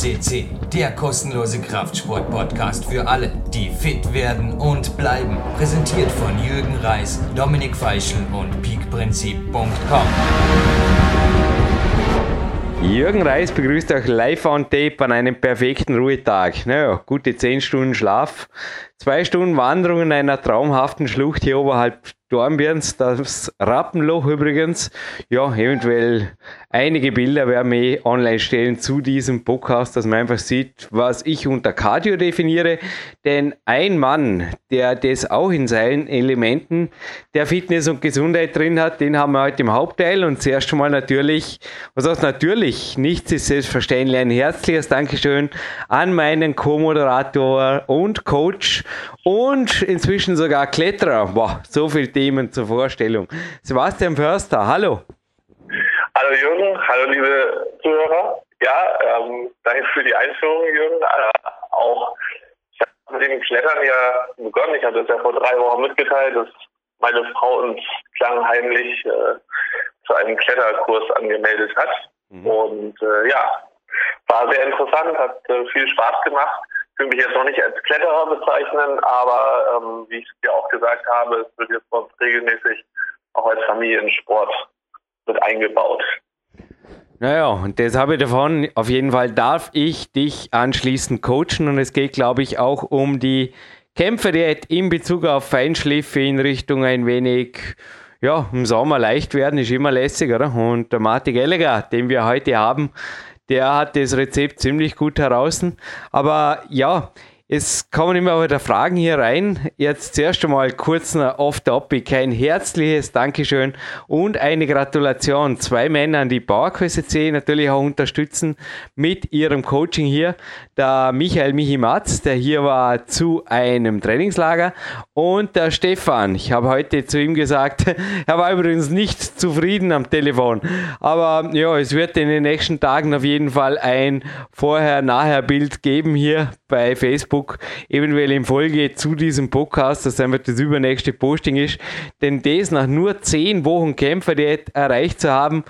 CC, der kostenlose Kraftsport-Podcast für alle, die fit werden und bleiben. Präsentiert von Jürgen Reis, Dominik Feischl und peakprinzip.com. Jürgen Reis begrüßt euch live on tape an einem perfekten Ruhetag. Naja, gute 10 Stunden Schlaf, zwei Stunden Wanderung in einer traumhaften Schlucht hier oberhalb Dornbirns, das Rappenloch übrigens. Ja, eventuell einige Bilder werden wir eh online stellen zu diesem Podcast, dass man einfach sieht, was ich unter Cardio definiere. Denn ein Mann, der das auch in seinen Elementen der Fitness und Gesundheit drin hat, den haben wir heute im Hauptteil. Und zuerst mal natürlich, was heißt natürlich, nichts ist selbstverständlich. Ein herzliches Dankeschön an meinen Co-Moderator und Coach und inzwischen sogar Kletterer. Boah, so viele Themen zur Vorstellung. Sebastian Förster, hallo. Hallo Jürgen, hallo liebe Zuhörer. Ja, ähm, danke für die Einführung, Jürgen. Äh, auch ich habe mit dem Klettern ja begonnen. Ich habe das ja vor drei Wochen mitgeteilt, dass meine Frau uns klangheimlich äh, zu einem Kletterkurs angemeldet hat. Mhm. Und äh, ja, war sehr interessant, hat äh, viel Spaß gemacht will mich jetzt noch nicht als Kletterer bezeichnen, aber ähm, wie ich es dir auch gesagt habe, es wird jetzt bei uns regelmäßig auch als Familiensport mit eingebaut. Naja, und das habe ich davon. Auf jeden Fall darf ich dich anschließend coachen und es geht, glaube ich, auch um die Kämpfe, die in Bezug auf Feinschliffe in Richtung ein wenig, ja, im Sommer leicht werden, ist immer lässig, oder? Und der Martin Gallagher, den wir heute haben, der hat das Rezept ziemlich gut heraus. Aber ja, es kommen immer wieder Fragen hier rein. Jetzt zuerst einmal kurz off-topic. Ein herzliches Dankeschön und eine Gratulation. Zwei Männer die PowerQuest C natürlich auch unterstützen mit ihrem Coaching hier. Der Michael Michi Matz, der hier war zu einem Trainingslager und der Stefan. Ich habe heute zu ihm gesagt, er war übrigens nicht zufrieden am Telefon. Aber ja, es wird in den nächsten Tagen auf jeden Fall ein Vorher-Nachher-Bild geben hier bei Facebook Facebook eventuell in Folge zu diesem Podcast, dass einfach das übernächste Posting ist. Denn das nach nur 10 Wochen Kämpfer erreicht zu haben,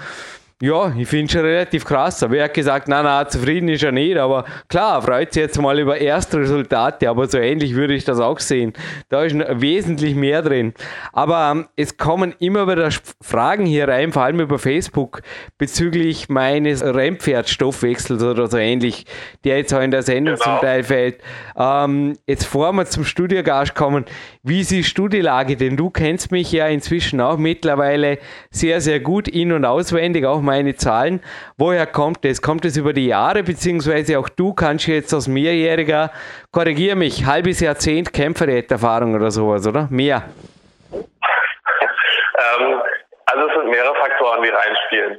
ja, ich finde es schon relativ krass. Aber er hat gesagt, nein, nein, zufrieden ist er nicht. Aber klar, freut sich jetzt mal über erste Resultate. Aber so ähnlich würde ich das auch sehen. Da ist wesentlich mehr drin. Aber ähm, es kommen immer wieder Fragen hier rein, vor allem über Facebook, bezüglich meines Rennpferdstoffwechsels oder so ähnlich, der jetzt auch in der Sendung genau. zum Teil fällt. Ähm, jetzt vor wir zum Studiogast kommen, wie siehst du die Lage? Denn du kennst mich ja inzwischen auch mittlerweile sehr, sehr gut in- und auswendig, auch meine Zahlen. Woher kommt es? Kommt es über die Jahre, beziehungsweise auch du kannst jetzt als Mehrjähriger, korrigiere mich, halbes Jahrzehnt Kämpfererfahrung oder sowas, oder? Mehr? ähm, also es sind mehrere Faktoren, die reinspielen.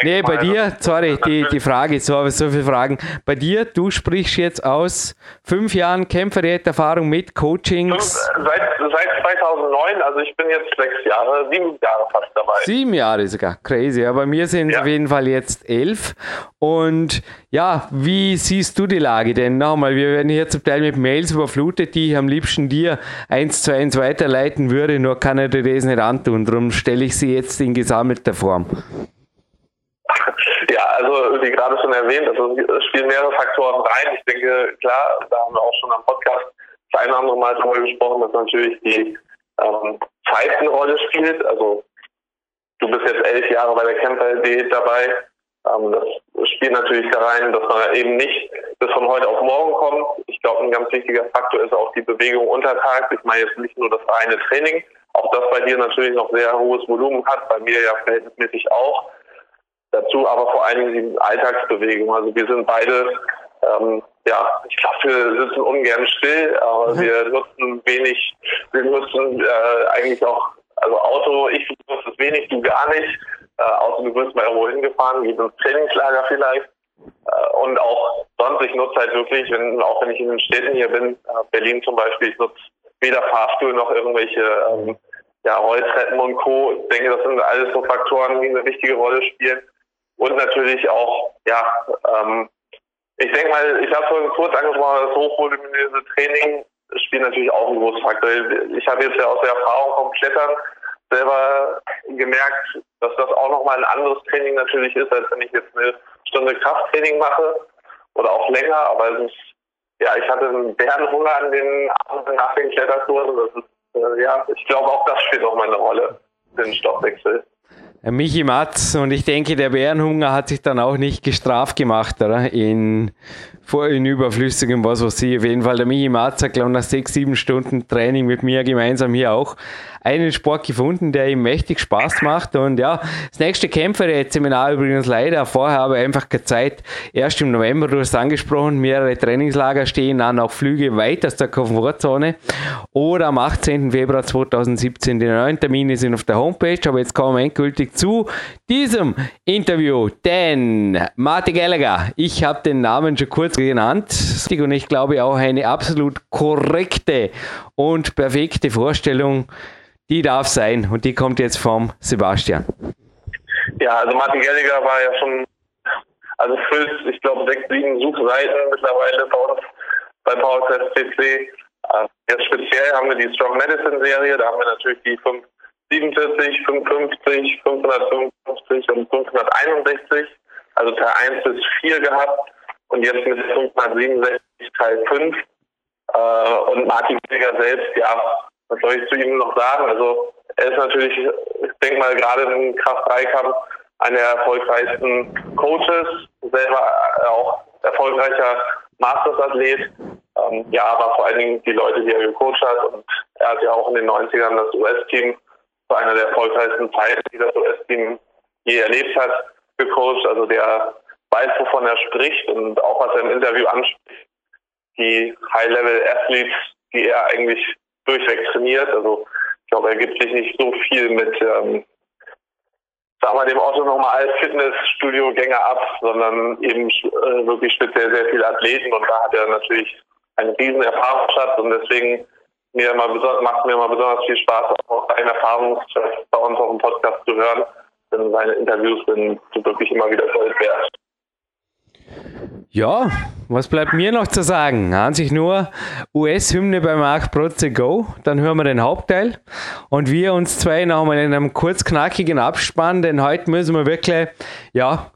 Nee, bei dir, sorry, die, die Frage, so, so viele Fragen. Bei dir, du sprichst jetzt aus fünf Jahren Kämpfererfahrung mit Coachings. Seit, seit 2009, also ich bin jetzt sechs Jahre, sieben Jahre fast dabei. Sieben Jahre sogar, crazy. Aber mir sind es ja. auf jeden Fall jetzt elf. Und ja, wie siehst du die Lage denn? Nochmal, wir werden hier zum Teil mit Mails überflutet, die ich am liebsten dir eins zu eins weiterleiten würde, nur kann er dir das nicht antun. Darum stelle ich sie jetzt in gesammelter Form. Ja, also wie gerade schon erwähnt, also es spielen mehrere Faktoren rein. Ich denke, klar, da haben wir auch schon am Podcast das eine andere Mal darüber gesprochen, dass natürlich die ähm, Zeit eine Rolle spielt. Also du bist jetzt elf Jahre bei der Camper-Diät dabei. Ähm, das spielt natürlich da rein, dass man eben nicht bis von heute auf morgen kommt. Ich glaube, ein ganz wichtiger Faktor ist auch die Bewegung untertags. Ich meine jetzt nicht nur das reine Training, auch das bei dir natürlich noch sehr hohes Volumen hat, bei mir ja verhältnismäßig auch. Dazu aber vor allen Dingen die Alltagsbewegung. Also wir sind beide, ähm, ja, ich glaube, wir sitzen ungern still, aber mhm. wir nutzen wenig, wir nutzen äh, eigentlich auch, also Auto, ich nutze es wenig, du gar nicht. Äh, außer du wirst mal irgendwo hingefahren, geht ins Trainingslager vielleicht. Äh, und auch sonst, ich nutze halt wirklich, wenn, auch wenn ich in den Städten hier bin, äh, Berlin zum Beispiel, ich nutze weder Fahrstuhl noch irgendwelche ähm, ja, Rolltreppen und Co. Ich denke, das sind alles so Faktoren, die eine wichtige Rolle spielen. Und natürlich auch, ja, ähm, ich denke mal, ich habe vorhin kurz angesprochen, das hochvoluminöse Training spielt natürlich auch einen großen Faktor. Ich habe jetzt ja aus der Erfahrung vom Klettern selber gemerkt, dass das auch nochmal ein anderes Training natürlich ist, als wenn ich jetzt eine Stunde Krafttraining mache. oder auch länger, aber ist, ja, ich hatte einen Bärenhunger an den Abenden nach den Kletterkursen. Das ist, äh, ja, ich glaube auch das spielt auch meine Rolle, den Stoffwechsel. Äh, Michi Matz und ich denke, der Bärenhunger hat sich dann auch nicht gestraft gemacht, oder? In, in überflüssigem was weiß ich. Auf jeden Fall der Michi Matz hat, glaube ich, nach sechs, sieben Stunden Training mit mir gemeinsam hier auch einen Sport gefunden, der ihm mächtig Spaß macht. Und ja, das nächste Kämpfer-Seminar übrigens leider. Vorher ich einfach keine Zeit. Erst im November, du hast angesprochen, mehrere Trainingslager stehen an, auch Flüge weit aus der Komfortzone. Oder am 18. Februar 2017. Die neuen Termine sind auf der Homepage, aber jetzt kommen wir endgültig zu diesem Interview. Denn Martin Gallagher, ich habe den Namen schon kurz genannt und ich glaube auch eine absolut korrekte und perfekte Vorstellung die darf sein und die kommt jetzt vom Sebastian. Ja, also Martin Gallagher war ja schon, also füllt, ich glaube, sechs, sieben Suchseiten mittlerweile bei uns bei PowerQuest PC. Äh, jetzt speziell haben wir die Strong Medicine Serie, da haben wir natürlich die 547, 550, 555 und 561, also Teil 1 bis 4 gehabt und jetzt mit 567 Teil 5. Äh, und Martin Gallagher selbst, ja, was soll ich zu ihm noch sagen? Also er ist natürlich, ich denke mal, gerade im Kraft-3-Kampf einer der erfolgreichsten Coaches, selber auch erfolgreicher Masters-Athlet. Ähm, ja, aber vor allen Dingen die Leute, die er gecoacht hat. Und er hat ja auch in den 90ern das US-Team zu einer der erfolgreichsten Zeiten, die das US-Team je erlebt hat, gecoacht. Also der weiß, wovon er spricht und auch was er im Interview anspricht. Die High-Level-Athletes, die er eigentlich durchweg trainiert. Also ich glaube, er gibt sich nicht so viel mit, ähm, sagen wir dem Otto normal Fitnessstudio-Gänger ab, sondern eben äh, wirklich speziell sehr viele Athleten und da hat er natürlich einen riesen Erfahrungsschatz und deswegen mir mal macht mir mal besonders viel Spaß, auch seine Erfahrungsschatz bei uns auf dem Podcast zu hören, denn seine Interviews sind, wirklich immer wieder Gold wert. Ja, was bleibt mir noch zu sagen? Sich nur US-Hymne bei Mark Protze Go. Dann hören wir den Hauptteil. Und wir uns zwei nochmal in einem kurz knackigen Abspann, denn heute müssen wir wirklich, ja,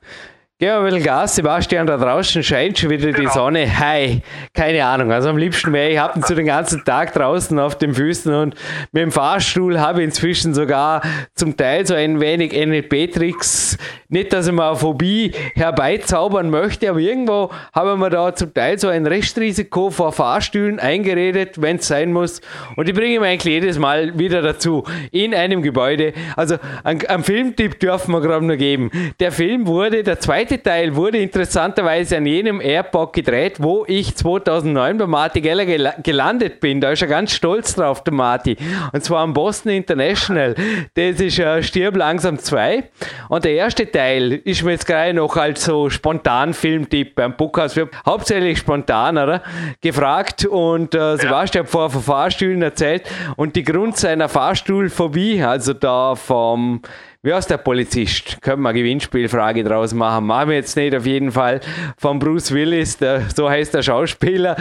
Ein bisschen Gas, Sebastian, da draußen scheint schon wieder die genau. Sonne. Hi, keine Ahnung. Also am liebsten wäre ich habe ihn zu den ganzen Tag draußen auf den Füßen und mit dem Fahrstuhl habe ich inzwischen sogar zum Teil so ein wenig NLP-Tricks. Nicht, dass ich mal eine Phobie herbeizaubern möchte, aber irgendwo haben wir da zum Teil so ein Restrisiko vor Fahrstühlen eingeredet, wenn es sein muss. Und die bringe ich mir eigentlich jedes Mal wieder dazu in einem Gebäude. Also einen Filmtipp dürfen wir gerade noch geben. Der Film wurde, der zweite zweite Teil wurde interessanterweise an jenem Airport gedreht, wo ich 2009 bei Marty Geller gel gelandet bin. Da ist er ganz stolz drauf, der Marty. Und zwar am Boston International. Das ist äh, Stirb langsam 2. Und der erste Teil ist mir jetzt gerade noch als so spontan Filmtipp beim Bookhaus. Wir haben hauptsächlich spontan, oder? Gefragt und äh, Sebastian hat vorher von Fahrstühlen erzählt und die Grund seiner Fahrstuhlphobie, also da vom wie heißt der Polizist? Können wir eine Gewinnspielfrage draus machen? Machen wir jetzt nicht auf jeden Fall. Von Bruce Willis, der, so heißt der Schauspieler,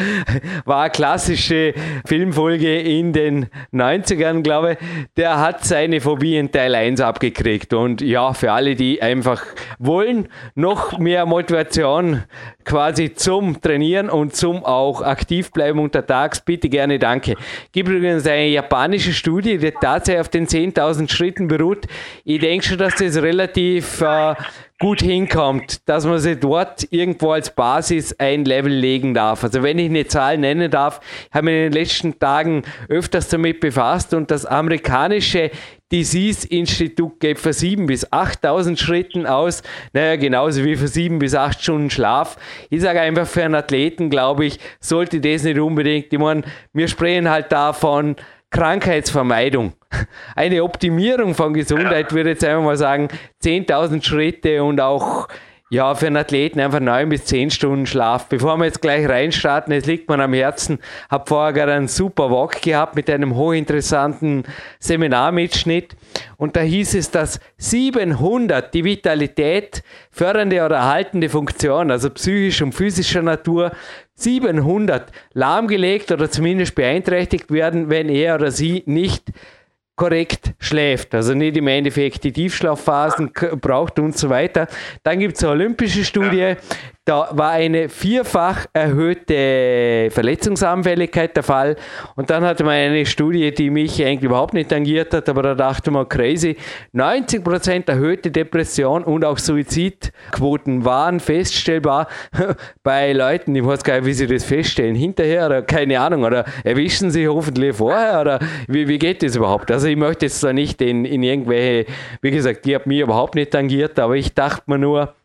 war eine klassische Filmfolge in den 90ern, glaube ich. Der hat seine Phobie in Teil 1 abgekriegt. Und ja, für alle, die einfach wollen, noch mehr Motivation quasi zum Trainieren und zum auch aktiv bleiben untertags, bitte gerne danke. Gibt übrigens eine japanische Studie, die tatsächlich auf den 10.000 Schritten beruht. Ich denke schon, dass das relativ äh, gut hinkommt, dass man sich dort irgendwo als Basis ein Level legen darf. Also wenn ich eine Zahl nennen darf, habe ich in den letzten Tagen öfters damit befasst und das amerikanische Disease-Institut geht für 7.000 bis 8.000 Schritten aus. Naja, genauso wie für 7 bis 8 Stunden Schlaf. Ich sage einfach, für einen Athleten, glaube ich, sollte das nicht unbedingt. Ich meine, wir sprechen halt davon, Krankheitsvermeidung. Eine Optimierung von Gesundheit würde ich jetzt einfach mal sagen, 10.000 Schritte und auch ja, für einen Athleten einfach neun bis zehn Stunden Schlaf. Bevor wir jetzt gleich reinstarten, es liegt mir am Herzen, habe vorher gerade einen super Walk gehabt mit einem hochinteressanten Seminarmitschnitt. Und da hieß es, dass 700 die Vitalität fördernde oder erhaltende Funktion, also psychisch und physischer Natur, 700 lahmgelegt oder zumindest beeinträchtigt werden, wenn er oder sie nicht korrekt schläft, also nicht im Endeffekt die Tiefschlafphasen braucht und so weiter. Dann gibt es eine olympische Studie, Da war eine vierfach erhöhte Verletzungsanfälligkeit der Fall. Und dann hatte man eine Studie, die mich eigentlich überhaupt nicht tangiert hat, aber da dachte man, crazy, 90% erhöhte Depression und auch Suizidquoten waren feststellbar bei Leuten, ich weiß gar nicht, wie sie das feststellen, hinterher oder keine Ahnung, oder erwischen sie hoffentlich vorher oder wie, wie geht das überhaupt? Also ich möchte jetzt da nicht in, in irgendwelche, wie gesagt, die hat mich überhaupt nicht tangiert, aber ich dachte mir nur,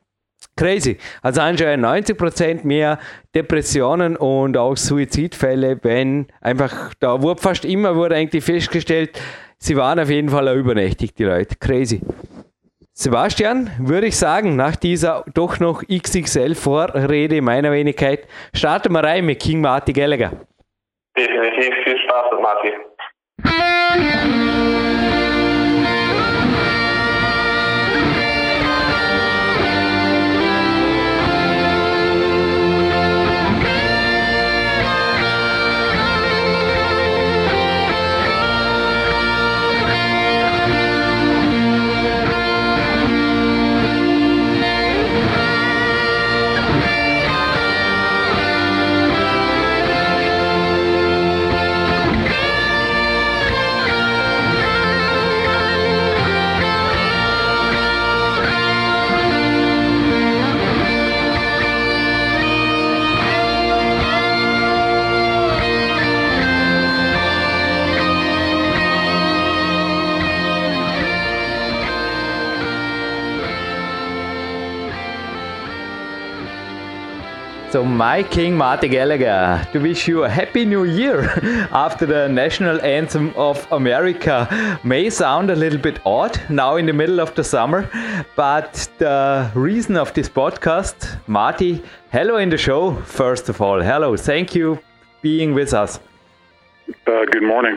Crazy. Also anscheinend 90% mehr Depressionen und auch Suizidfälle, wenn einfach, da wurde fast immer wurde eigentlich festgestellt, sie waren auf jeden Fall auch übernächtig, die Leute. Crazy. Sebastian, würde ich sagen, nach dieser doch noch XXL-Vorrede meiner Wenigkeit, starten wir rein mit King Marty Gallagher. Definitiv viel Spaß Marty. So, my King Marty Gallagher, to wish you a happy new year after the national anthem of America may sound a little bit odd now in the middle of the summer, but the reason of this podcast, Marty, hello in the show, first of all. Hello, thank you being with us. Uh, good morning.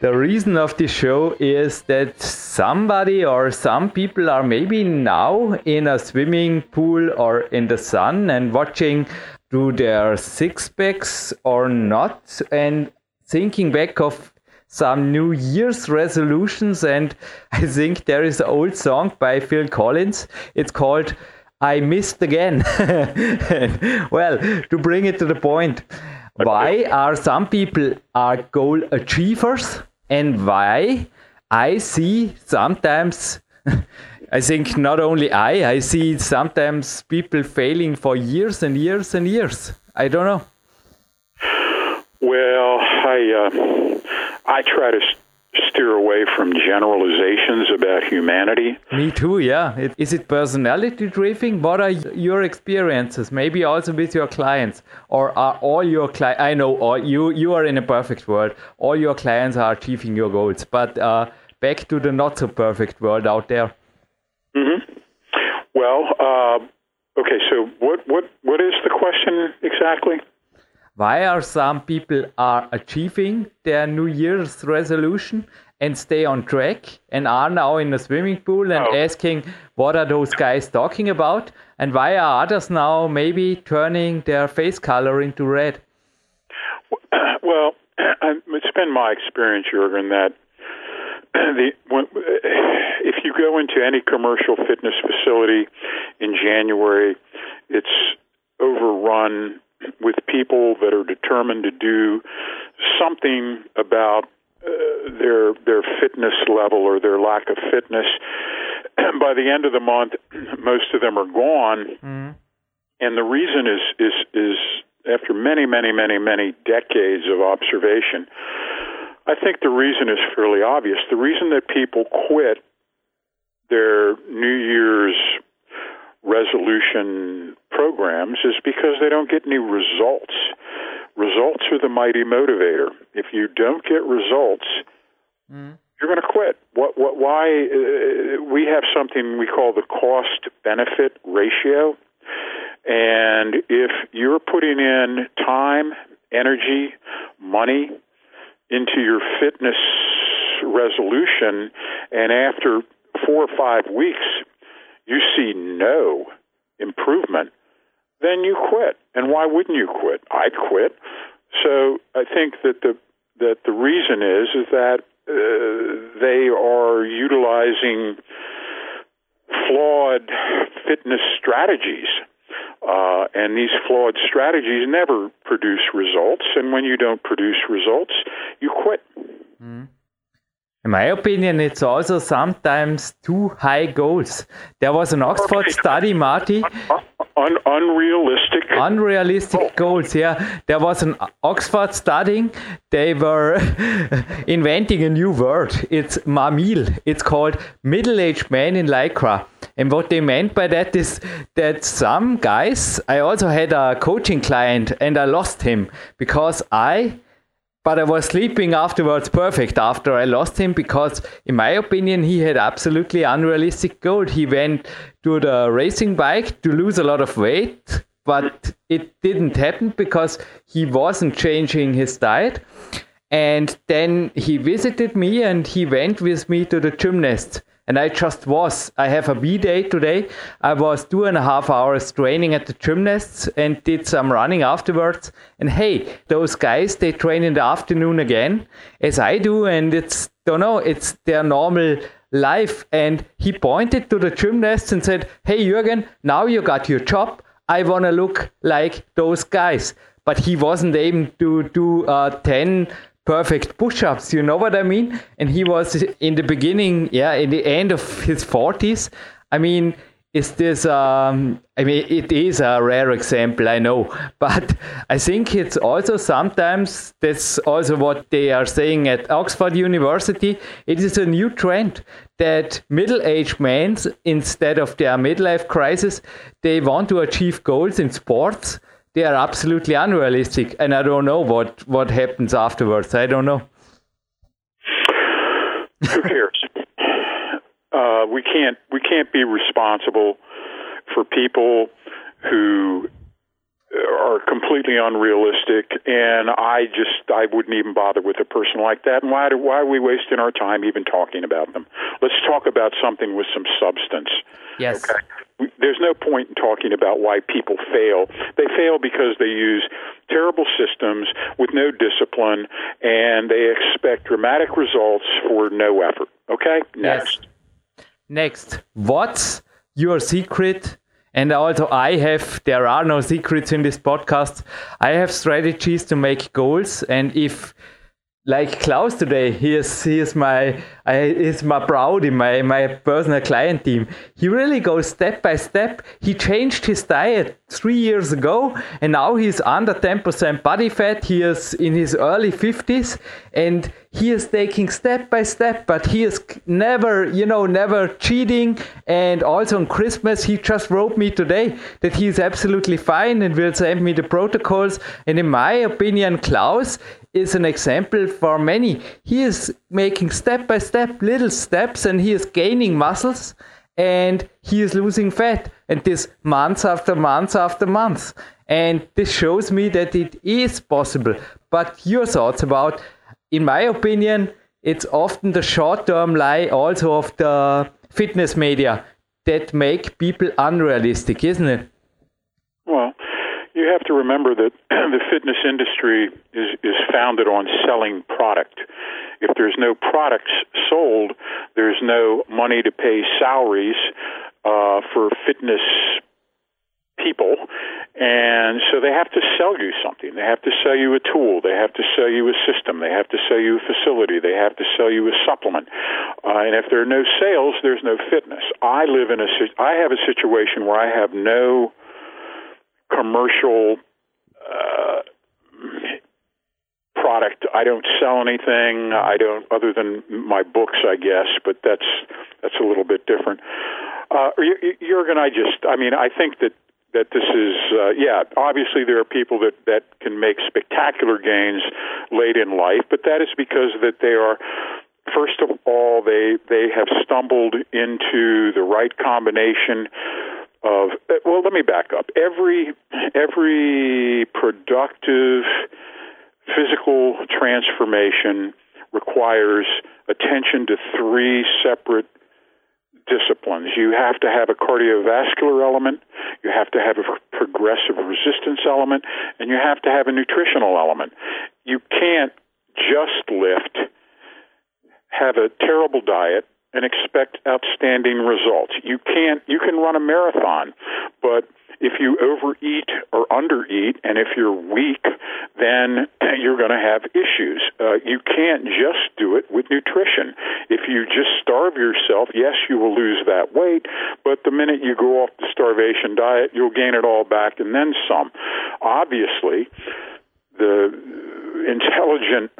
The reason of this show is that somebody or some people are maybe now in a swimming pool or in the sun and watching do their six packs or not and thinking back of some New Year's resolutions. And I think there is an old song by Phil Collins. It's called I Missed Again. well, to bring it to the point, why are some people are goal achievers and why I see sometimes I think not only I, I see sometimes people failing for years and years and years. I don't know. Well, I uh, I try to steer away from generalizations about humanity. Me too, yeah. Is it personality driven? What are your experiences? Maybe also with your clients, or are all your clients? I know all you you are in a perfect world. All your clients are achieving your goals, but uh, back to the not so perfect world out there. Mm-hmm. Well, uh, okay. So what what what is the question exactly? Why are some people are achieving their new year's resolution and stay on track and are now in a swimming pool and oh. asking what are those guys talking about and why are others now maybe turning their face color into red well it's been my experience Jurgen that the when, if you go into any commercial fitness facility in January it's overrun with people that are determined to do something about uh, their their fitness level or their lack of fitness. By the end of the month, most of them are gone, mm-hmm. and the reason is is is after many many many many decades of observation. I think the reason is fairly obvious. The reason that people quit their New Year's resolution programs is because they don't get any results. Results are the mighty motivator. If you don't get results, mm. you're going to quit. What? What? Why? Uh, we have something we call the cost benefit ratio, and if you're putting in time, energy, money into your fitness resolution, and after four or five weeks you see no improvement, then you quit. And why wouldn't you quit? I'd quit. So I think that the that the reason is is that uh, they are utilizing flawed fitness strategies. Uh, And these flawed strategies never produce results. And when you don't produce results, you quit. Mm. In my opinion, it's also sometimes too high goals. There was an Oxford study, Marty. Un- unrealistic. Unrealistic oh. goals, yeah. There was an Oxford study. They were inventing a new word. It's mamil. It's called middle-aged man in lycra. And what they meant by that is that some guys, I also had a coaching client and I lost him because I but I was sleeping afterwards perfect after I lost him because, in my opinion, he had absolutely unrealistic goal. He went to the racing bike to lose a lot of weight, but it didn't happen because he wasn't changing his diet. And then he visited me and he went with me to the gymnast and I just was. I have a B day today. I was two and a half hours training at the gymnasts and did some running afterwards. And hey, those guys they train in the afternoon again, as I do, and it's don't know, it's their normal life. And he pointed to the gymnasts and said, "Hey, Jürgen, now you got your job. I wanna look like those guys." But he wasn't able to do uh, ten perfect push-ups you know what i mean? And he was in the beginning yeah in the end of his 40s i mean is this um, i mean it is a rare example i know. But i think it's also sometimes that's also what they are saying at oxford university it is a new trend that middle-aged men instead of their midlife crisis they want to achieve goals in sports they are absolutely unrealistic, and I don't know what what happens afterwards. I don't know. Who cares? uh, we can't we can't be responsible for people who are completely unrealistic and I just I wouldn't even bother with a person like that and why do, why are we wasting our time even talking about them let's talk about something with some substance yes okay there's no point in talking about why people fail. They fail because they use terrible systems with no discipline and they expect dramatic results for no effort. Okay? Next. Yes. Next. What's your secret? And also, I have, there are no secrets in this podcast. I have strategies to make goals. And if like Klaus today, he is he is my I, he's my Browdy, my my personal client team. He really goes step by step. He changed his diet three years ago, and now he's under ten percent body fat. He is in his early fifties, and he is taking step by step. But he is never, you know, never cheating. And also on Christmas, he just wrote me today that he is absolutely fine and will send me the protocols. And in my opinion, Klaus is an example for many. He is making step by step little steps and he is gaining muscles and he is losing fat. And this months after months after months. And this shows me that it is possible. But your thoughts about, in my opinion, it's often the short term lie also of the fitness media that make people unrealistic, isn't it? Well, you have to remember that the fitness industry is, is founded on selling product. If there's no products sold, there's no money to pay salaries uh, for fitness people. And so they have to sell you something. They have to sell you a tool. They have to sell you a system. They have to sell you a facility. They have to sell you a supplement. Uh, and if there are no sales, there's no fitness. I live in a, I have a situation where I have no commercial uh, product. I don't sell anything. I don't other than my books, I guess, but that's that's a little bit different. Uh, Jurgen, I just, I mean, I think that that this is, uh, yeah, obviously there are people that that can make spectacular gains late in life, but that is because that they are. First of all, they they have stumbled into the right combination of well let me back up every every productive physical transformation requires attention to three separate disciplines. You have to have a cardiovascular element, you have to have a progressive resistance element, and you have to have a nutritional element. You can't just lift, have a terrible diet, and expect outstanding results. You can't you can run a marathon, but if you overeat or undereat, and if you're weak, then you're going to have issues. Uh, you can't just do it with nutrition. If you just starve yourself, yes, you will lose that weight, but the minute you go off the starvation diet, you'll gain it all back and then some. Obviously, the intelligent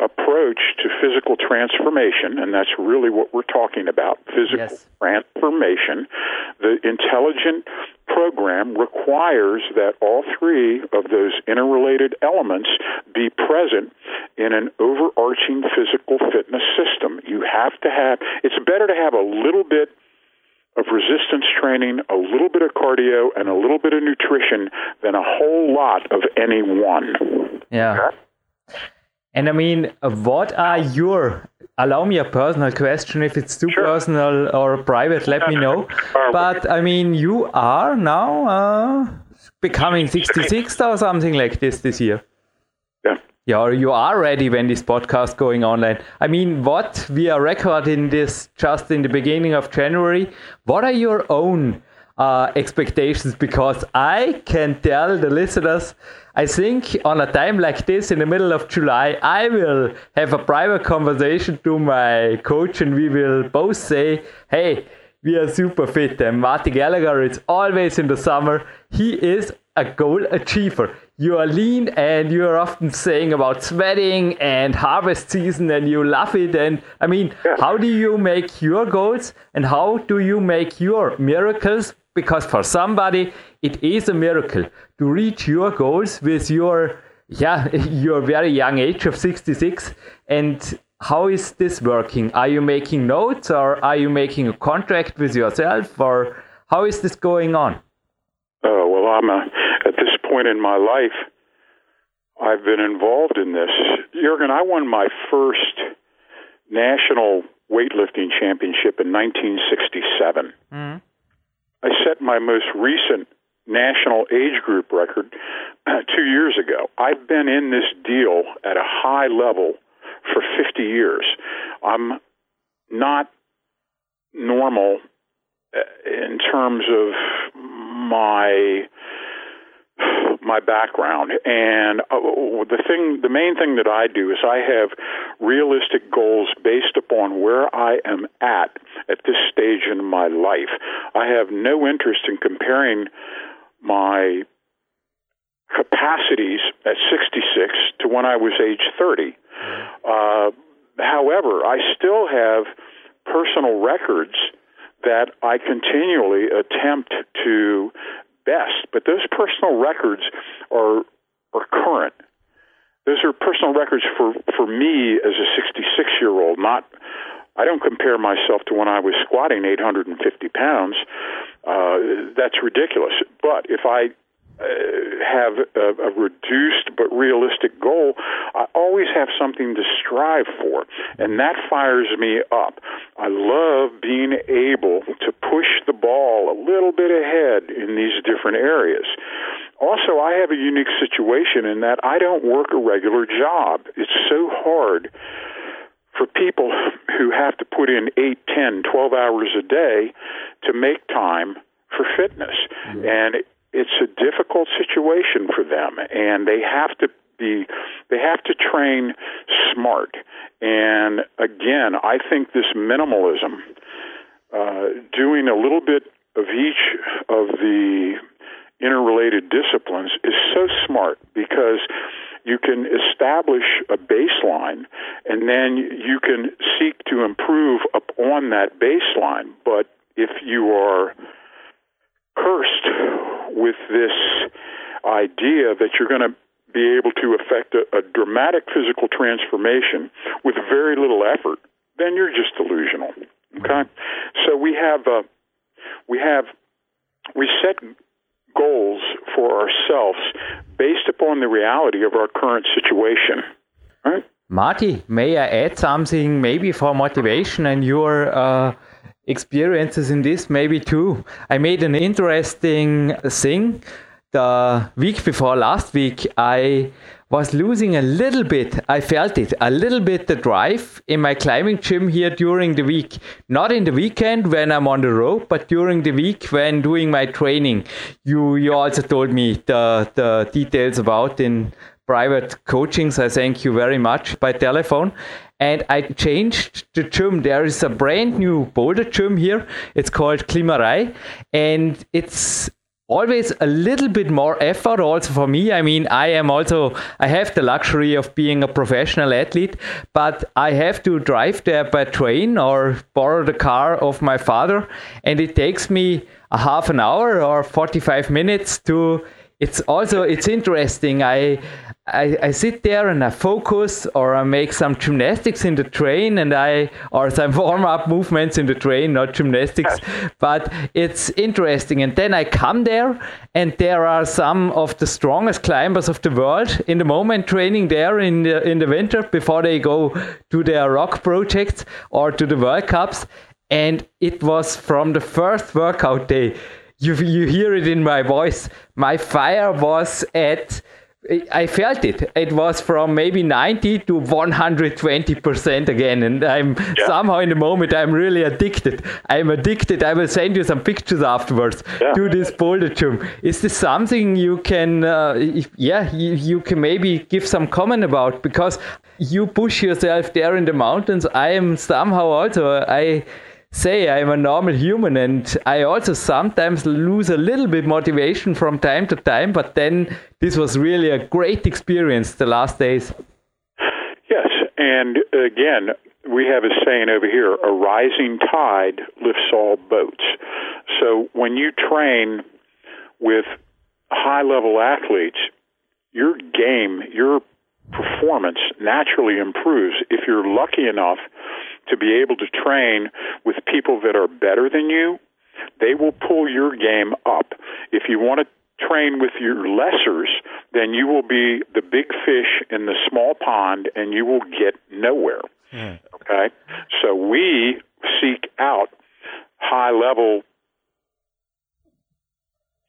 approach to physical transformation, and that's really what we're talking about physical yes. transformation. The intelligent program requires that all three of those interrelated elements be present in an overarching physical fitness system. You have to have, it's better to have a little bit of resistance training, a little bit of cardio, and a little bit of nutrition than a whole lot of any one. Yeah. And I mean, what are your allow me a personal question if it's too sure. personal or private let me know. But i mean you are now uh, becoming 66 or something like this this year? Yeah. Yeah or you are ready when this podcast going online i mean what we are recording this just in the beginning of january what are your own uh, expectations because I can tell the listeners, I think on a time like this in the middle of July, I will have a private conversation to my coach and we will both say, hey, we are super fit. And Marty Gallagher is always in the summer. He is a goal achiever. You are lean and you are often saying about sweating and harvest season and you love it. And I mean, yeah. how do you make your goals and how do you make your miracles because for somebody it is a miracle to reach your goals with your yeah your very young age of 66 and how is this working? Are you making notes or are you making a contract with yourself or how is this going on? Oh well i'm a, at this point in my life i've been involved in this. Jurgen i won my first national weightlifting championship in 1967 mm-hmm. I set my most recent national age group record two years ago. I've been in this deal at a high level for 50 years. I'm not normal uh, in terms of my my background and uh, the thing the main thing that I do is I have realistic goals based upon where I am at at this stage in my life. I have no interest in comparing my capacities at 66 to when I was age 30. Uh, however, I still have personal records that I continually attempt to best, but those personal records are are current. Those are personal records for for me as a 66 year old. Not, I don't compare myself to when I was squatting 850 pounds. Uh, that's ridiculous. But if I uh, have a, a reduced but realistic goal, I always have something to strive for, and that fires me up. I love being able to push the ball a little bit ahead in these different areas. Also, I have a unique situation in that I don't work a regular job. It's so hard for people who have to put in 8, 10, 12 hours a day to make time for fitness. Mm-hmm. And it's a difficult situation for them, and they have to be they have to train smart. And again, I think this minimalism, uh, doing a little bit of each of the interrelated disciplines, is so smart because you can establish a baseline and then you can seek to improve upon that baseline. But if you are cursed with this idea that you're going to be able to effect a, a dramatic physical transformation with very little effort, then you're just delusional. Okay, so we have uh, we have we set goals for ourselves based upon the reality of our current situation. Right? Marty, may I add something maybe for motivation and your uh, experiences in this maybe too. I made an interesting thing the week before last week, I was losing a little bit. I felt it a little bit the drive in my climbing gym here during the week. Not in the weekend when I'm on the road, but during the week when doing my training. You you also told me the the details about in private coachings. I thank you very much by telephone. And I changed the gym. There is a brand new boulder gym here. It's called Klimarei, and it's always a little bit more effort also for me i mean i am also i have the luxury of being a professional athlete but i have to drive there by train or borrow the car of my father and it takes me a half an hour or 45 minutes to it's also it's interesting i I, I sit there and I focus or I make some gymnastics in the train and I or some warm up movements in the train, not gymnastics, but it's interesting. And then I come there and there are some of the strongest climbers of the world in the moment training there in the, in the winter before they go to their rock projects or to the World Cups. And it was from the first workout day. You, you hear it in my voice. My fire was at I felt it. It was from maybe 90 to 120% again. And I'm yeah. somehow in the moment, I'm really addicted. I'm addicted. I will send you some pictures afterwards yeah. to this boulder gym. Is this something you can, uh, yeah, you, you can maybe give some comment about? Because you push yourself there in the mountains. I am somehow also, I say I'm a normal human and I also sometimes lose a little bit motivation from time to time, but then this was really a great experience the last days. Yes, and again, we have a saying over here a rising tide lifts all boats. So when you train with high level athletes, your game, your performance naturally improves if you're lucky enough to be able to train with people that are better than you, they will pull your game up. If you want to train with your lessers, then you will be the big fish in the small pond and you will get nowhere. Mm. Okay? So we seek out high level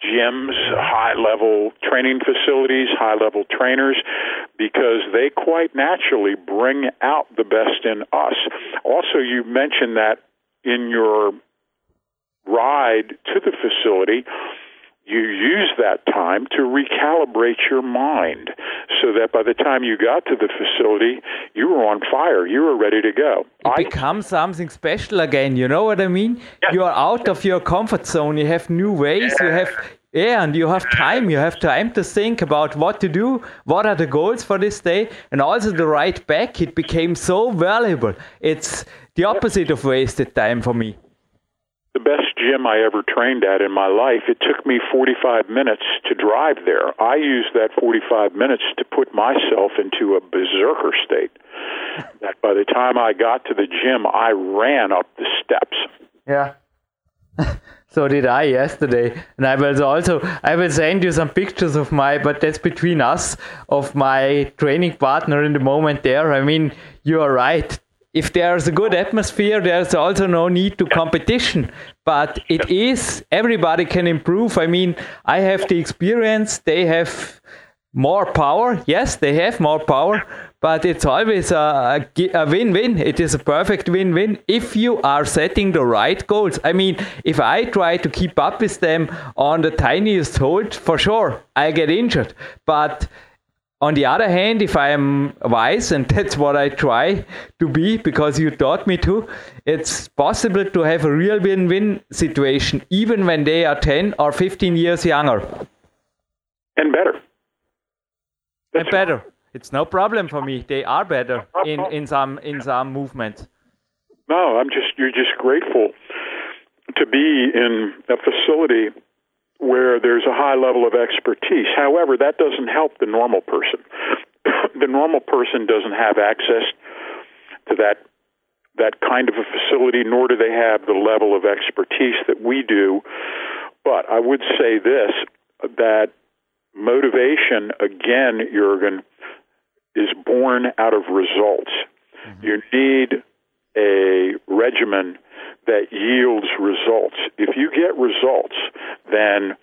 gyms, high level training facilities, high level trainers, because they quite naturally bring out the best in us. Also, you mentioned that in your ride to the facility, you that time to recalibrate your mind so that by the time you got to the facility, you were on fire. You were ready to go. It I, becomes something special again. You know what I mean? Yeah. You are out of your comfort zone. You have new ways. Yeah. You have yeah, and you have time. You have time to think about what to do, what are the goals for this day, and also the right back. It became so valuable. It's the opposite of wasted time for me the best gym I ever trained at in my life, it took me 45 minutes to drive there. I used that 45 minutes to put myself into a berserker state. that by the time I got to the gym, I ran up the steps. Yeah. so did I yesterday. And I will also I will send you some pictures of my but that's between us of my training partner in the moment there. I mean, you are right if there's a good atmosphere, there's also no need to competition. But it is everybody can improve. I mean, I have the experience. They have more power. Yes, they have more power, but it's always a, a, win-win. It is a perfect win-win if you are setting the right goals. I mean, if I try to keep up with them on the tiniest hold, for sure I get injured. But on the other hand, if I am wise, and that's what I try to be because you taught me to, it's possible to have a real win win situation even when they are 10 or 15 years younger. And better. That's and better. It's no problem for me. They are better in, in some in some movements. No, I'm just you're just grateful to be in a facility where there's a high level of expertise. However, that doesn't help the normal person. the normal person doesn't have access to that that kind of a facility, nor do they have the level of expertise that we do. But I would say this that motivation, again, Jurgen, is born out of results. Mm-hmm. You need a regimen that yields results. If you get results, then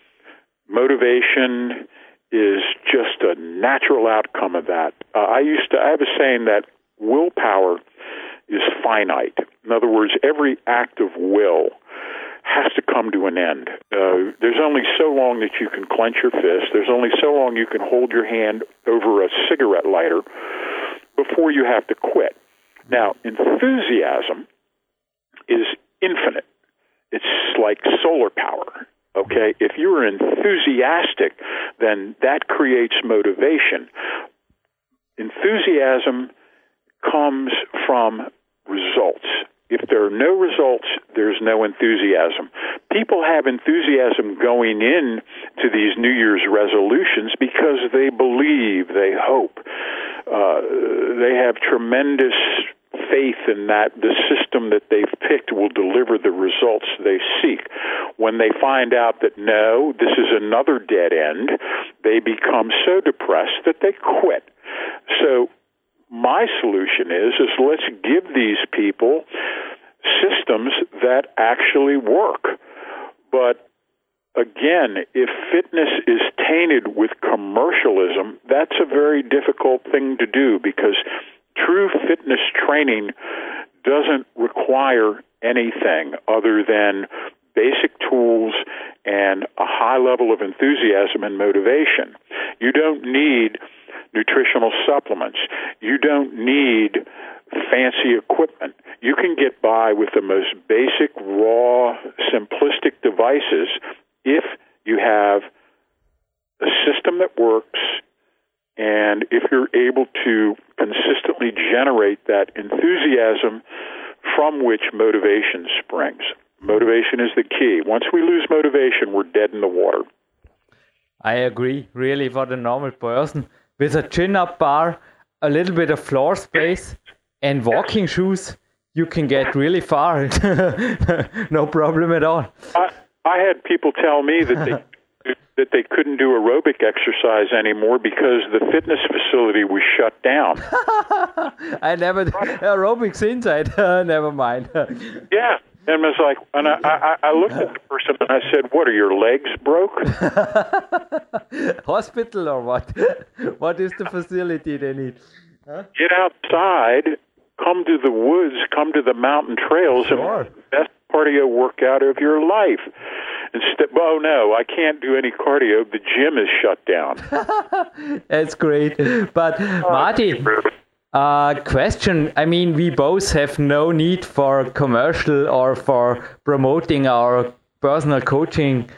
motivation is just a natural outcome of that. Uh, I used to I have a saying that willpower is finite. In other words, every act of will has to come to an end. Uh, there's only so long that you can clench your fist. There's only so long you can hold your hand over a cigarette lighter before you have to quit. Now, enthusiasm is infinite. It's like solar power. Okay, if you're enthusiastic, then that creates motivation. Enthusiasm comes from results. If there are no results, there's no enthusiasm. People have enthusiasm going in to these New Year's resolutions because they believe, they hope. Uh, they have tremendous faith in that the system that they've picked will deliver the results they seek. When they find out that no, this is another dead end, they become so depressed that they quit. So my solution is is let's give these people systems that actually work. But again, if fitness is tainted with commercialism, that's a very difficult thing to do because true fitness training doesn't require anything other than basic tools and a high level of enthusiasm and motivation. You don't need nutritional supplements. You don't need fancy equipment. You can get by with the most basic, raw, simplistic devices if you have a system that works and if you're able to consistently generate that enthusiasm from which motivation springs. Motivation is the key. Once we lose motivation, we're dead in the water. I agree, really, for the normal person with a chin up bar, a little bit of floor space, and walking shoes, you can get really far. no problem at all. I, I had people tell me that they that they couldn't do aerobic exercise anymore because the fitness facility was shut down. I never aerobics inside. never mind. yeah, and I was like, and I, I, I looked at the person and I said, "What are your legs broke?" Hospital or what? what is the facility they need? Huh? Get outside, come to the woods, come to the mountain trails, sure. and best cardio workout of your life. Instead, oh no, I can't do any cardio. The gym is shut down. That's great, but oh, Marty. Uh, question. I mean, we both have no need for commercial or for promoting our personal coaching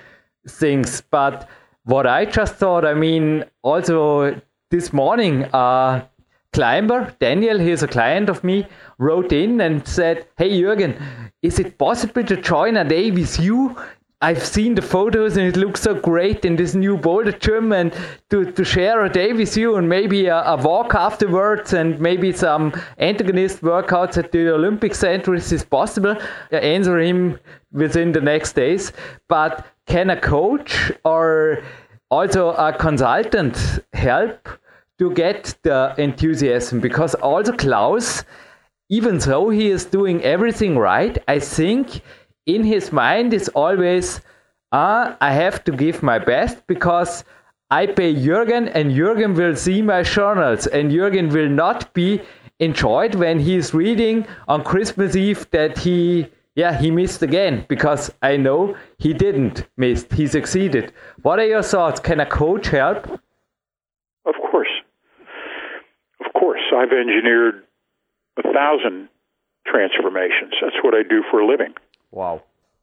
things. But what I just thought, I mean, also this morning, uh, climber Daniel, he's a client of me, wrote in and said, "Hey Jürgen, is it possible to join a day with you I've seen the photos and it looks so great in this new boulder gym and to, to share a day with you and maybe a, a walk afterwards and maybe some antagonist workouts at the Olympic Center is possible. I answer him within the next days. But can a coach or also a consultant help to get the enthusiasm? Because also Klaus, even though he is doing everything right, I think in his mind is always, ah, I have to give my best because I pay Jürgen and Jürgen will see my journals and Jürgen will not be enjoyed when he's reading on Christmas Eve that he yeah he missed again because I know he didn't miss he succeeded. What are your thoughts? Can a coach help? Of course. Of course. I've engineered a thousand transformations. That's what I do for a living. Wow.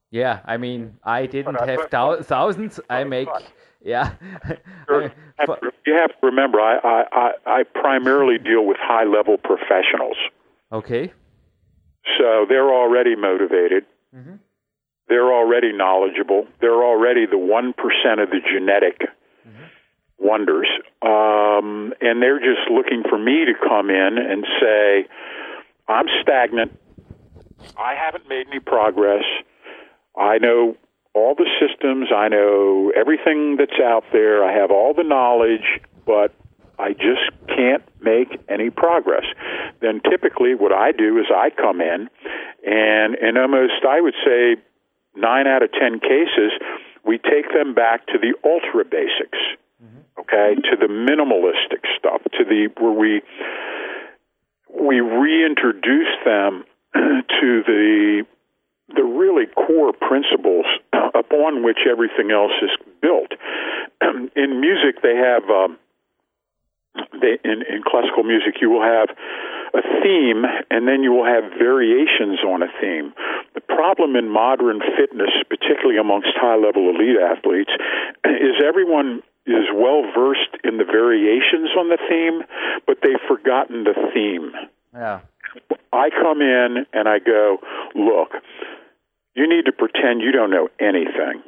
Yeah, I mean, I didn't have thou- thousands. I make, yeah. you have to remember, I, I, I primarily deal with high level professionals. Okay. So they're already motivated. Mm-hmm. They're already knowledgeable. They're already the 1% of the genetic. Wonders. Um, and they're just looking for me to come in and say, I'm stagnant. I haven't made any progress. I know all the systems, I know everything that's out there, I have all the knowledge, but I just can't make any progress. Then typically what I do is I come in and in almost I would say 9 out of 10 cases we take them back to the ultra basics, okay, to the minimalistic stuff, to the where we we reintroduce them to the the really core principles upon which everything else is built. in music, they have um, they, in, in classical music, you will have a theme, and then you will have variations on a theme. The problem in modern fitness, particularly amongst high-level elite athletes, is everyone is well versed in the variations on the theme, but they've forgotten the theme. Yeah. I come in and I go, look, you need to pretend you don't know anything.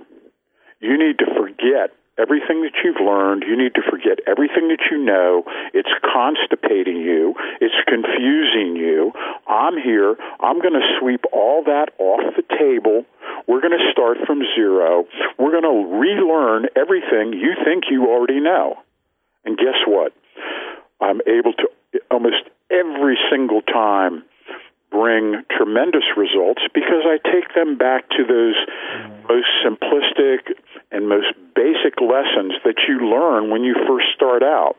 You need to forget everything that you've learned. You need to forget everything that you know. It's constipating you. It's confusing you. I'm here. I'm going to sweep all that off the table. We're going to start from zero. We're going to relearn everything you think you already know. And guess what? I'm able to almost every single time bring tremendous results because I take them back to those most simplistic and most basic lessons that you learn when you first start out.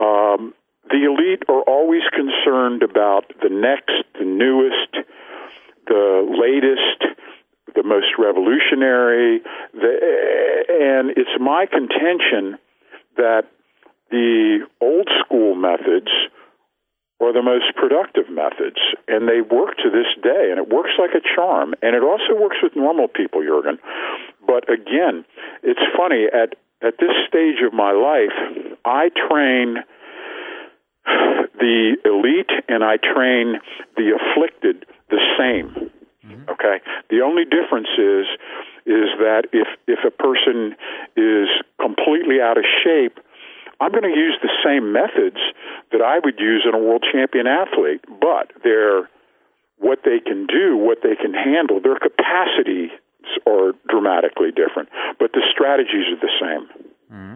Um, the elite are always concerned about the next, the newest, the latest, the most revolutionary, the, and it's my contention that the old school methods are the most productive methods, and they work to this day, and it works like a charm. And it also works with normal people, Jurgen. But again, it's funny at at this stage of my life, I train the elite and I train the afflicted the same. Mm-hmm. Okay. The only difference is is that if if a person is completely out of shape, I'm going to use the same methods that I would use in a world champion athlete, but they're what they can do, what they can handle, their capacities are dramatically different, but the strategies are the same. Mm-hmm.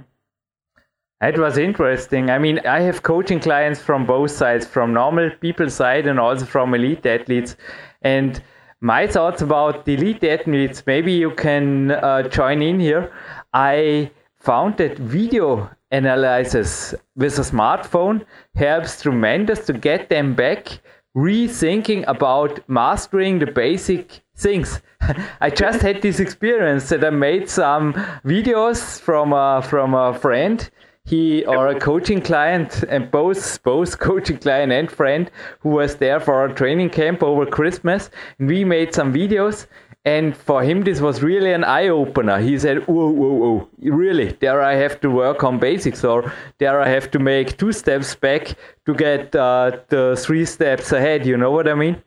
It was interesting. I mean, I have coaching clients from both sides, from normal people side and also from elite athletes. And my thoughts about the elite athletes, maybe you can uh, join in here. I found that video analysis with a smartphone helps tremendous to get them back rethinking about mastering the basic things. I just had this experience that I made some videos from a, from a friend he or a coaching client and both both coaching client and friend who was there for a training camp over christmas and we made some videos and for him, this was really an eye opener. He said, "Whoa, whoa, whoa! Really? There I have to work on basics, or there I have to make two steps back to get uh, the three steps ahead." You know what I mean?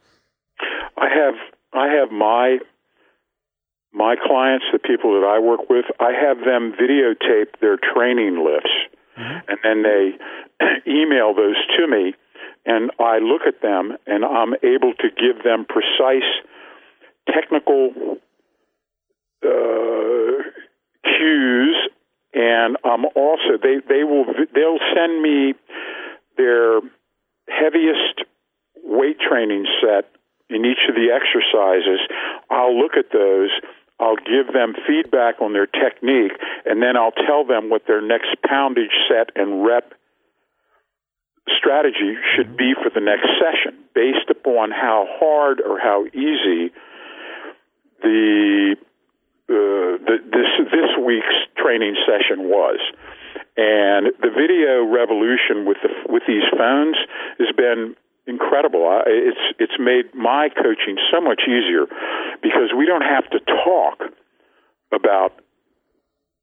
I have, my my clients, the people that I work with. I have them videotape their training lifts, mm-hmm. and then they email those to me, and I look at them, and I'm able to give them precise technical uh, cues, and I'm also they they will they'll send me their heaviest weight training set in each of the exercises. I'll look at those. I'll give them feedback on their technique, and then I'll tell them what their next poundage set and rep strategy should be for the next session based upon how hard or how easy the, uh, the this this week's training session was. And the video revolution with the with these phones has been incredible. It's it's made my coaching so much easier because we don't have to talk about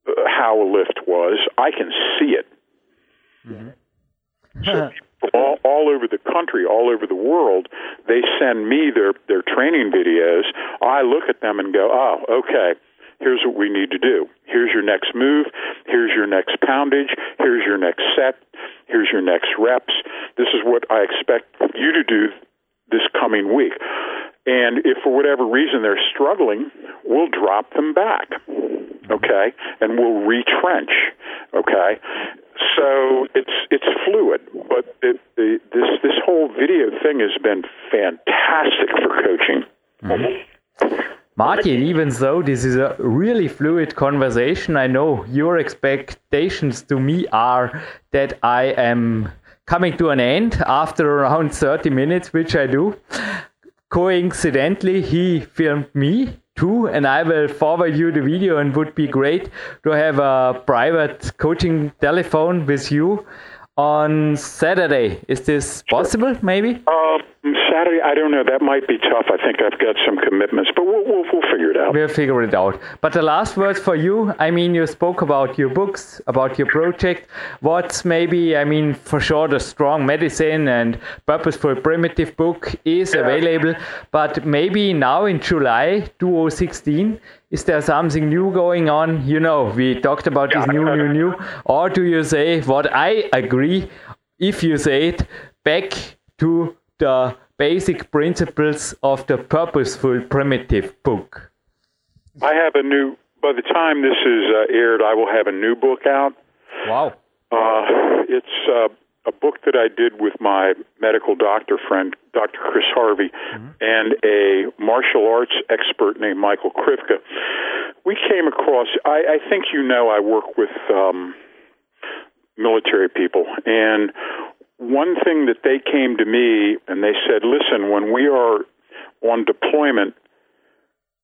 uh, how a lift was. I can see it. Mm-hmm. so all, all over the country, all over the world, they send me their their training videos. I look at them and go, "Oh, okay. Here's what we need to do. Here's your next move. Here's your next poundage. Here's your next set. Here's your next reps. This is what I expect you to do this coming week." And if for whatever reason they're struggling, we'll drop them back. Okay? And we'll retrench. Okay? So it's it's fluid, but it, this this whole video thing has been fantastic for coaching. Mm-hmm. Martin, even though this is a really fluid conversation, I know your expectations to me are that I am coming to an end after around 30 minutes, which I do. Coincidentally, he filmed me too, and I will forward you the video and would be great to have a private coaching telephone with you on Saturday. Is this possible, maybe? Um, Saturday, I don't know. That might be tough. I think I've got some commitments, but we'll, we'll, we'll figure it out. We'll figure it out. But the last words for you I mean, you spoke about your books, about your project. What's maybe, I mean, for sure, the Strong Medicine and Purposeful Primitive book is yeah. available, but maybe now in July 2016, is there something new going on? You know, we talked about yeah. this new, new, new. Or do you say what I agree, if you say it, back to the basic principles of the purposeful primitive book? I have a new, by the time this is uh, aired, I will have a new book out. Wow. Uh, it's uh, a book that I did with my medical doctor friend, Dr. Chris Harvey, mm-hmm. and a martial arts expert named Michael Krivka. We came across, I, I think you know, I work with um, military people, and one thing that they came to me and they said, listen, when we are on deployment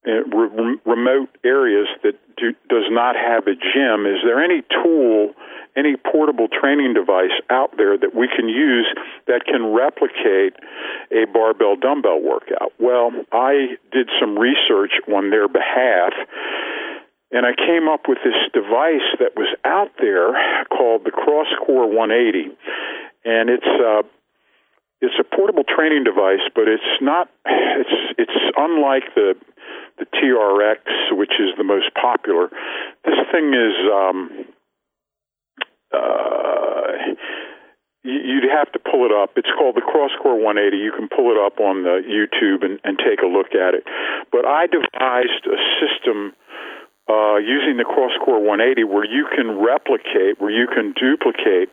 in re- remote areas that do, does not have a gym, is there any tool, any portable training device out there that we can use that can replicate a barbell dumbbell workout? Well, I did some research on their behalf and I came up with this device that was out there called the CrossCore 180 and it's uh, it's a portable training device, but it's not it's it's unlike the the TRX, which is the most popular. This thing is um, uh, you'd have to pull it up. It's called the CrossCore 180. You can pull it up on the YouTube and, and take a look at it. But I devised a system uh, using the CrossCore 180 where you can replicate, where you can duplicate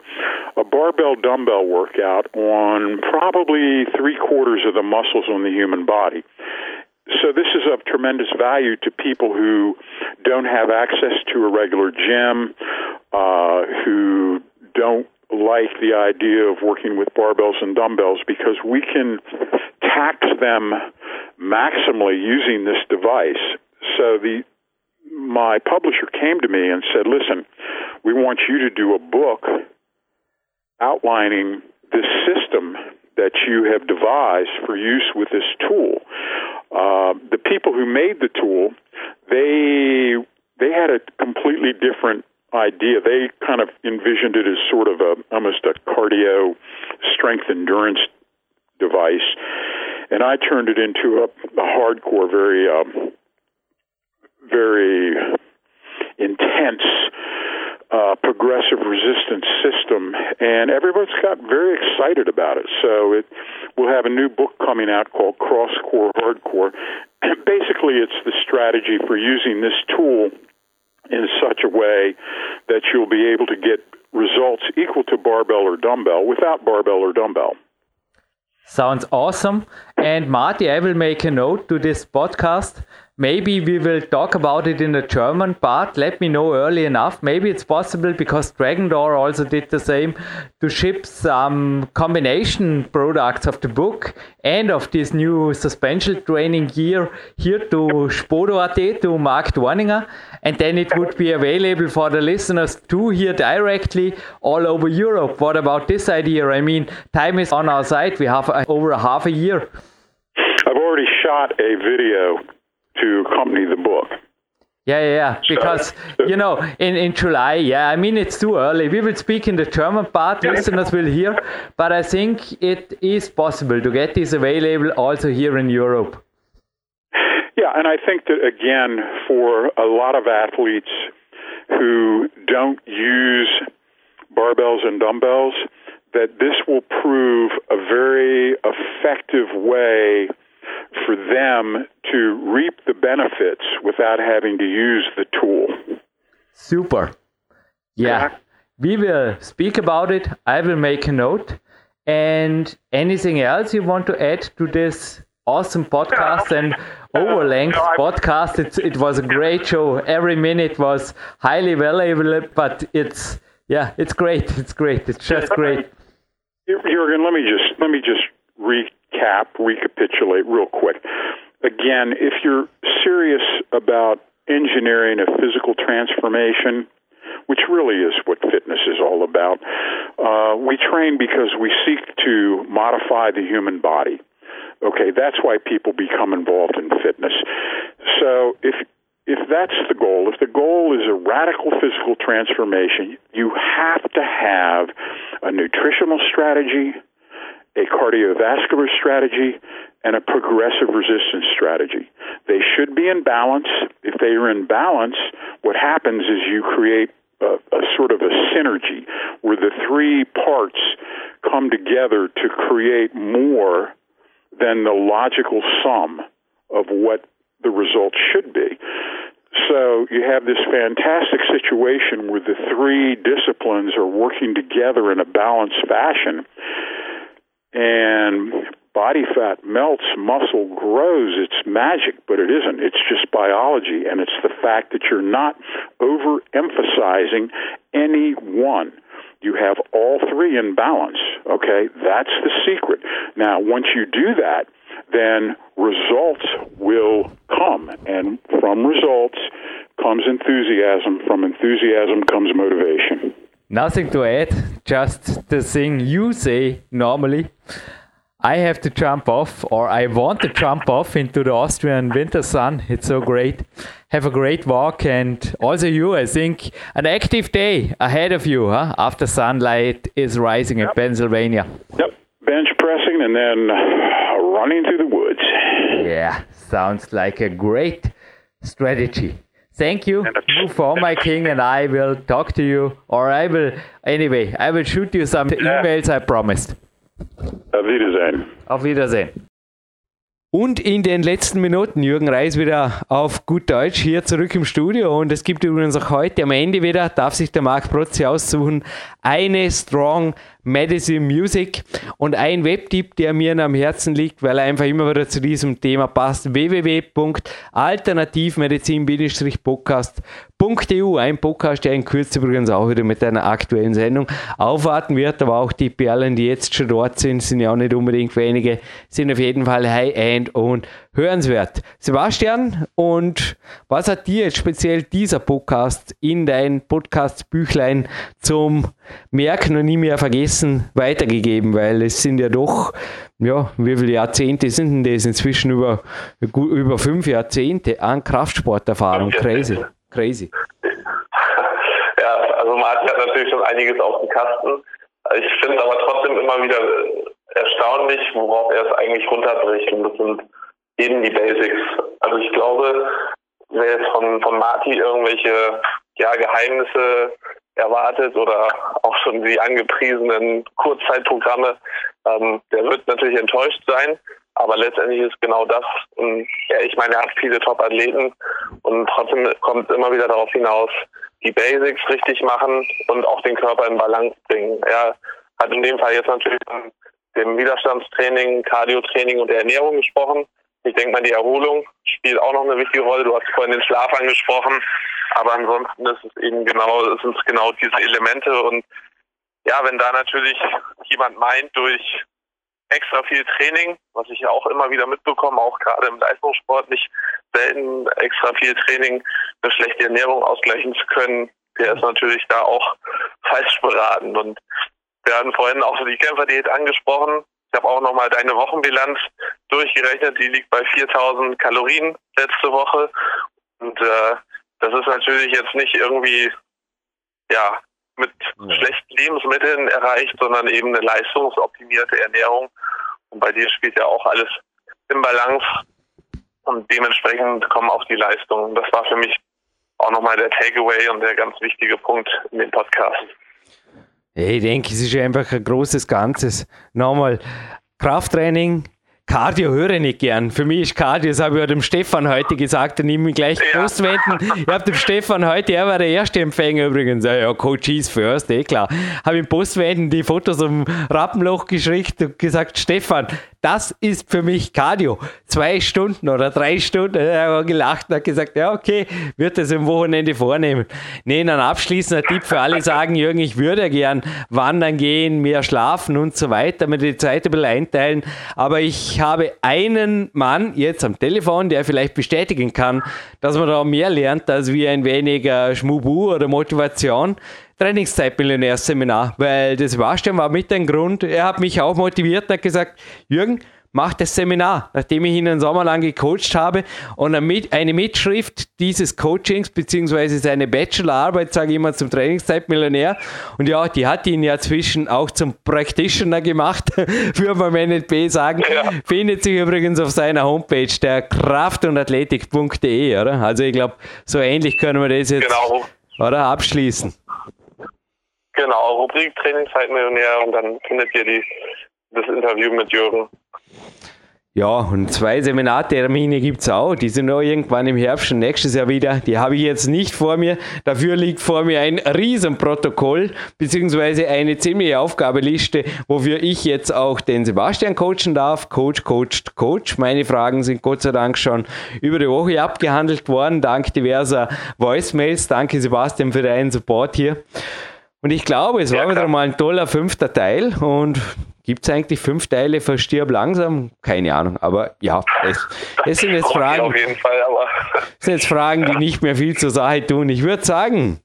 a barbell dumbbell workout on probably three quarters of the muscles on the human body. So this is of tremendous value to people who don't have access to a regular gym, uh, who don't like the idea of working with barbells and dumbbells because we can tax them maximally using this device. So the my publisher came to me and said, "Listen, we want you to do a book outlining this system that you have devised for use with this tool." Uh, the people who made the tool, they they had a completely different idea. They kind of envisioned it as sort of a almost a cardio strength endurance device, and I turned it into a, a hardcore, very um, very intense uh, progressive resistance system, and everyone's got very excited about it. So it we'll have a new book coming out called Cross Core Hardcore. Basically, it's the strategy for using this tool in such a way that you'll be able to get results equal to barbell or dumbbell without barbell or dumbbell. Sounds awesome. And Marty, I will make a note to this podcast Maybe we will talk about it in the German part. Let me know early enough. Maybe it's possible because Dragon Door also did the same to ship some combination products of the book and of this new suspension training gear here to Spodo.at to Mark Dorninger. And then it would be available for the listeners too here directly all over Europe. What about this idea? I mean, time is on our side. We have over half a year. I've already shot a video to accompany the book. Yeah, yeah, yeah. Because so, you know, in, in July, yeah, I mean it's too early. We will speak in the German part, yeah. listeners will hear, but I think it is possible to get this available also here in Europe. Yeah, and I think that again, for a lot of athletes who don't use barbells and dumbbells, that this will prove a very effective way for them to reap the benefits without having to use the tool. Super. Yeah. yeah. We will speak about it. I will make a note. And anything else you want to add to this awesome podcast and over length podcast. It, it was a great show. Every minute was highly valuable, but it's yeah, it's great. It's great. It's just great. Jurgen, let me just let me just recap, recapitulate real quick. Again, if you're serious about engineering a physical transformation, which really is what fitness is all about, uh, we train because we seek to modify the human body. Okay, that's why people become involved in fitness. So if if that's the goal, if the goal is a radical physical transformation, you have to have a nutritional strategy, a cardiovascular strategy, and a progressive resistance strategy. They should be in balance. If they are in balance, what happens is you create a, a sort of a synergy where the three parts come together to create more than the logical sum of what the result should be. So you have this fantastic situation where the three disciplines are working together in a balanced fashion. And body fat melts, muscle grows. It's magic, but it isn't. It's just biology. And it's the fact that you're not overemphasizing any one. You have all three in balance. Okay? That's the secret. Now, once you do that, then results will come. And from results comes enthusiasm. From enthusiasm comes motivation. Nothing to add, just the thing you say normally. I have to jump off, or I want to jump off into the Austrian winter sun. It's so great. Have a great walk, and also you, I think, an active day ahead of you huh? after sunlight is rising yep. in Pennsylvania. Yep, bench pressing and then uh, running through the woods. Yeah, sounds like a great strategy. Thank you, for my king, and I will talk to you, or I will, anyway, I will shoot you some emails, I promised. Auf Wiedersehen. Auf Wiedersehen. Und in den letzten Minuten Jürgen Reis wieder auf gut Deutsch hier zurück im Studio. Und es gibt übrigens auch heute am Ende wieder, darf sich der Marc Protzi aussuchen, eine Strong Medicine Music und ein Webtipp, der mir am Herzen liegt, weil er einfach immer wieder zu diesem Thema passt. www.alternativmedizin-podcast.eu. Ein Podcast, der in Kürze übrigens auch wieder mit einer aktuellen Sendung aufwarten wird, aber auch die Perlen, die jetzt schon dort sind, sind ja auch nicht unbedingt wenige, sind auf jeden Fall High-End und hörenswert. Sebastian, und was hat dir jetzt speziell dieser Podcast in dein Podcast-Büchlein zum Merken und nie mehr vergessen weitergegeben? Weil es sind ja doch, ja, wie viele Jahrzehnte sind denn das? Inzwischen über, über fünf Jahrzehnte an Kraftsporterfahrung. Crazy. Crazy. Ja, also man hat ja natürlich schon einiges auf dem Kasten. Ich finde aber trotzdem immer wieder erstaunlich, worauf er es eigentlich runterbricht. Und das sind eben die Basics. Also ich glaube, wer jetzt von, von Marty irgendwelche ja, Geheimnisse erwartet oder auch schon die angepriesenen Kurzzeitprogramme, ähm, der wird natürlich enttäuscht sein. Aber letztendlich ist genau das, und, ja, ich meine, er hat viele Top-Athleten und trotzdem kommt es immer wieder darauf hinaus, die Basics richtig machen und auch den Körper in Balance bringen. Er hat in dem Fall jetzt natürlich dem Widerstandstraining, Cardiotraining und der Ernährung gesprochen. Ich denke mal, die Erholung spielt auch noch eine wichtige Rolle. Du hast vorhin den Schlaf angesprochen, aber ansonsten ist es eben genau, sind es genau diese Elemente und ja, wenn da natürlich jemand meint, durch extra viel Training, was ich ja auch immer wieder mitbekomme, auch gerade im Leistungssport nicht selten extra viel Training eine schlechte Ernährung ausgleichen zu können, der ist natürlich da auch falsch beraten. Und wir hatten vorhin auch die Kämpferdiät angesprochen. Ich habe auch nochmal deine Wochenbilanz durchgerechnet. Die liegt bei 4000 Kalorien letzte Woche. Und äh, das ist natürlich jetzt nicht irgendwie ja mit ja. schlechten Lebensmitteln erreicht, sondern eben eine leistungsoptimierte Ernährung. Und bei dir spielt ja auch alles im Balance und dementsprechend kommen auch die Leistungen. Das war für mich auch nochmal der Takeaway und der ganz wichtige Punkt in dem Podcast. Ich denke, es ist einfach ein großes Ganzes. Nochmal, Krafttraining, Cardio höre ich nicht gern. Für mich ist Cardio, das habe ich dem Stefan heute gesagt, und ich mich gleich ja. postwenden. Ich habe dem Stefan heute, er war der erste Empfänger übrigens, ja, Coach is first, eh klar. Habe ihm postwenden die Fotos am Rappenloch geschickt und gesagt, Stefan, das ist für mich Cardio. Zwei Stunden oder drei Stunden. Er hat gelacht und hat gesagt, ja, okay, wird das am Wochenende vornehmen. Nee, dann abschließender Tipp für alle sagen, Jürgen, ich würde gern wandern gehen, mehr schlafen und so weiter, mir die Zeit ein bisschen einteilen. Aber ich habe einen Mann jetzt am Telefon, der vielleicht bestätigen kann, dass man da mehr lernt, als wie ein wenig Schmubu oder Motivation. Trainingszeit-Millionärs-Seminar, weil das Sebastian war mit ein Grund. Er hat mich auch motiviert und hat gesagt, Jürgen, mach das Seminar, nachdem ich ihn einen Sommer lang gecoacht habe und eine Mitschrift dieses Coachings beziehungsweise seine Bachelorarbeit, sage ich immer, zum Trainingszeitmillionär. Und ja, die hat ihn ja zwischen auch zum Practitioner gemacht, würde man im NLP sagen. Ja. Findet sich übrigens auf seiner Homepage, der kraft- und athletik.de, oder? Also ich glaube, so ähnlich können wir das jetzt genau. oder, abschließen. Genau, Rubrik Trainingszeitmillionär und dann findet ihr die, das Interview mit Jürgen. Ja, und zwei Seminartermine gibt es auch. Die sind noch irgendwann im Herbst und nächstes Jahr wieder. Die habe ich jetzt nicht vor mir. Dafür liegt vor mir ein Riesenprotokoll, beziehungsweise eine ziemliche Aufgabeliste, wofür ich jetzt auch den Sebastian coachen darf. Coach, Coach, Coach. Meine Fragen sind Gott sei Dank schon über die Woche abgehandelt worden, dank diverser Voicemails. Danke Sebastian für deinen Support hier. Und ich glaube, es war wieder mal ein toller fünfter Teil und Gibt es eigentlich fünf Teile für Stirb langsam? Keine Ahnung, aber ja, es, es sind jetzt Fragen. Fall, sind jetzt Fragen, die nicht mehr viel zur Sache tun. Ich würde sagen,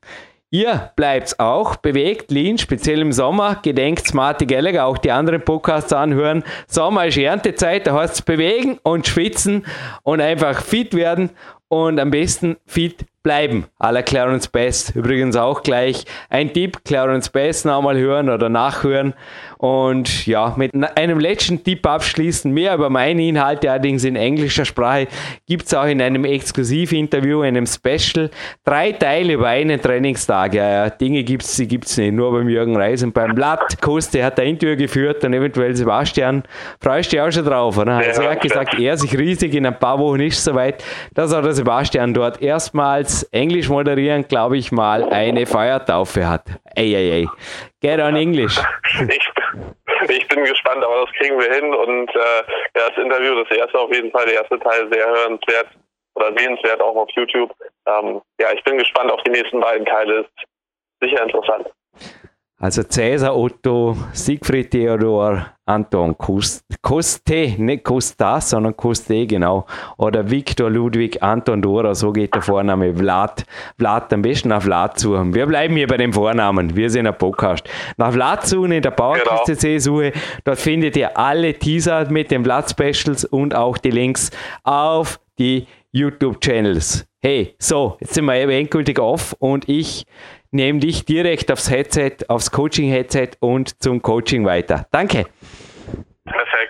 Ihr bleibt auch bewegt, lean, speziell im Sommer. Gedenkt Smarty Gallagher, auch die anderen Podcasts anhören. Sommer ist Erntezeit, da heißt es bewegen und schwitzen und einfach fit werden und am besten fit bleiben. Aller Clarence Best. Übrigens auch gleich ein Tipp, Clarence Best nochmal hören oder nachhören. Und ja, mit einem letzten Tipp abschließen. Mehr über meine Inhalte allerdings in englischer Sprache gibt es auch in einem Exklusivinterview, einem Special. Drei Teile über einen Trainingstag. Ja, ja, Dinge gibt es, die gibt es nicht. Nur beim Jürgen Reis und beim Blatt. Koste hat der Interview geführt und eventuell Sebastian. Freust du dich auch schon drauf, oder? Also er hat gesagt, er sich riesig in ein paar Wochen ist soweit, dass auch der Sebastian dort erstmals Englisch moderieren, glaube ich mal, eine Feiertaufe hat. Ey, ey, ey. Get on English. Ich, ich bin gespannt, aber das kriegen wir hin. Und äh, das Interview, das erste auf jeden Fall, der erste Teil sehr hörenswert oder sehenswert auch auf YouTube. Ähm, ja, ich bin gespannt auf die nächsten beiden Teile. Ist sicher interessant. Also Cäsar, Otto, Siegfried Theodor, Anton Koste, nicht Costa, sondern Koste, genau. Oder Viktor Ludwig Anton Dora, so geht der Vorname. Vlad, Vlad, am besten nach Vlad suchen. Wir bleiben hier bei dem Vornamen. Wir sind ein Podcast. Nach Vlad suchen in der Powercast genau. suche. Dort findet ihr alle Teaser mit den Vlad Specials und auch die Links auf die YouTube-Channels. Hey, so, jetzt sind wir eben endgültig off und ich nehme dich direkt aufs Headset, aufs Coaching-Headset und zum Coaching weiter. Danke. Perfekt.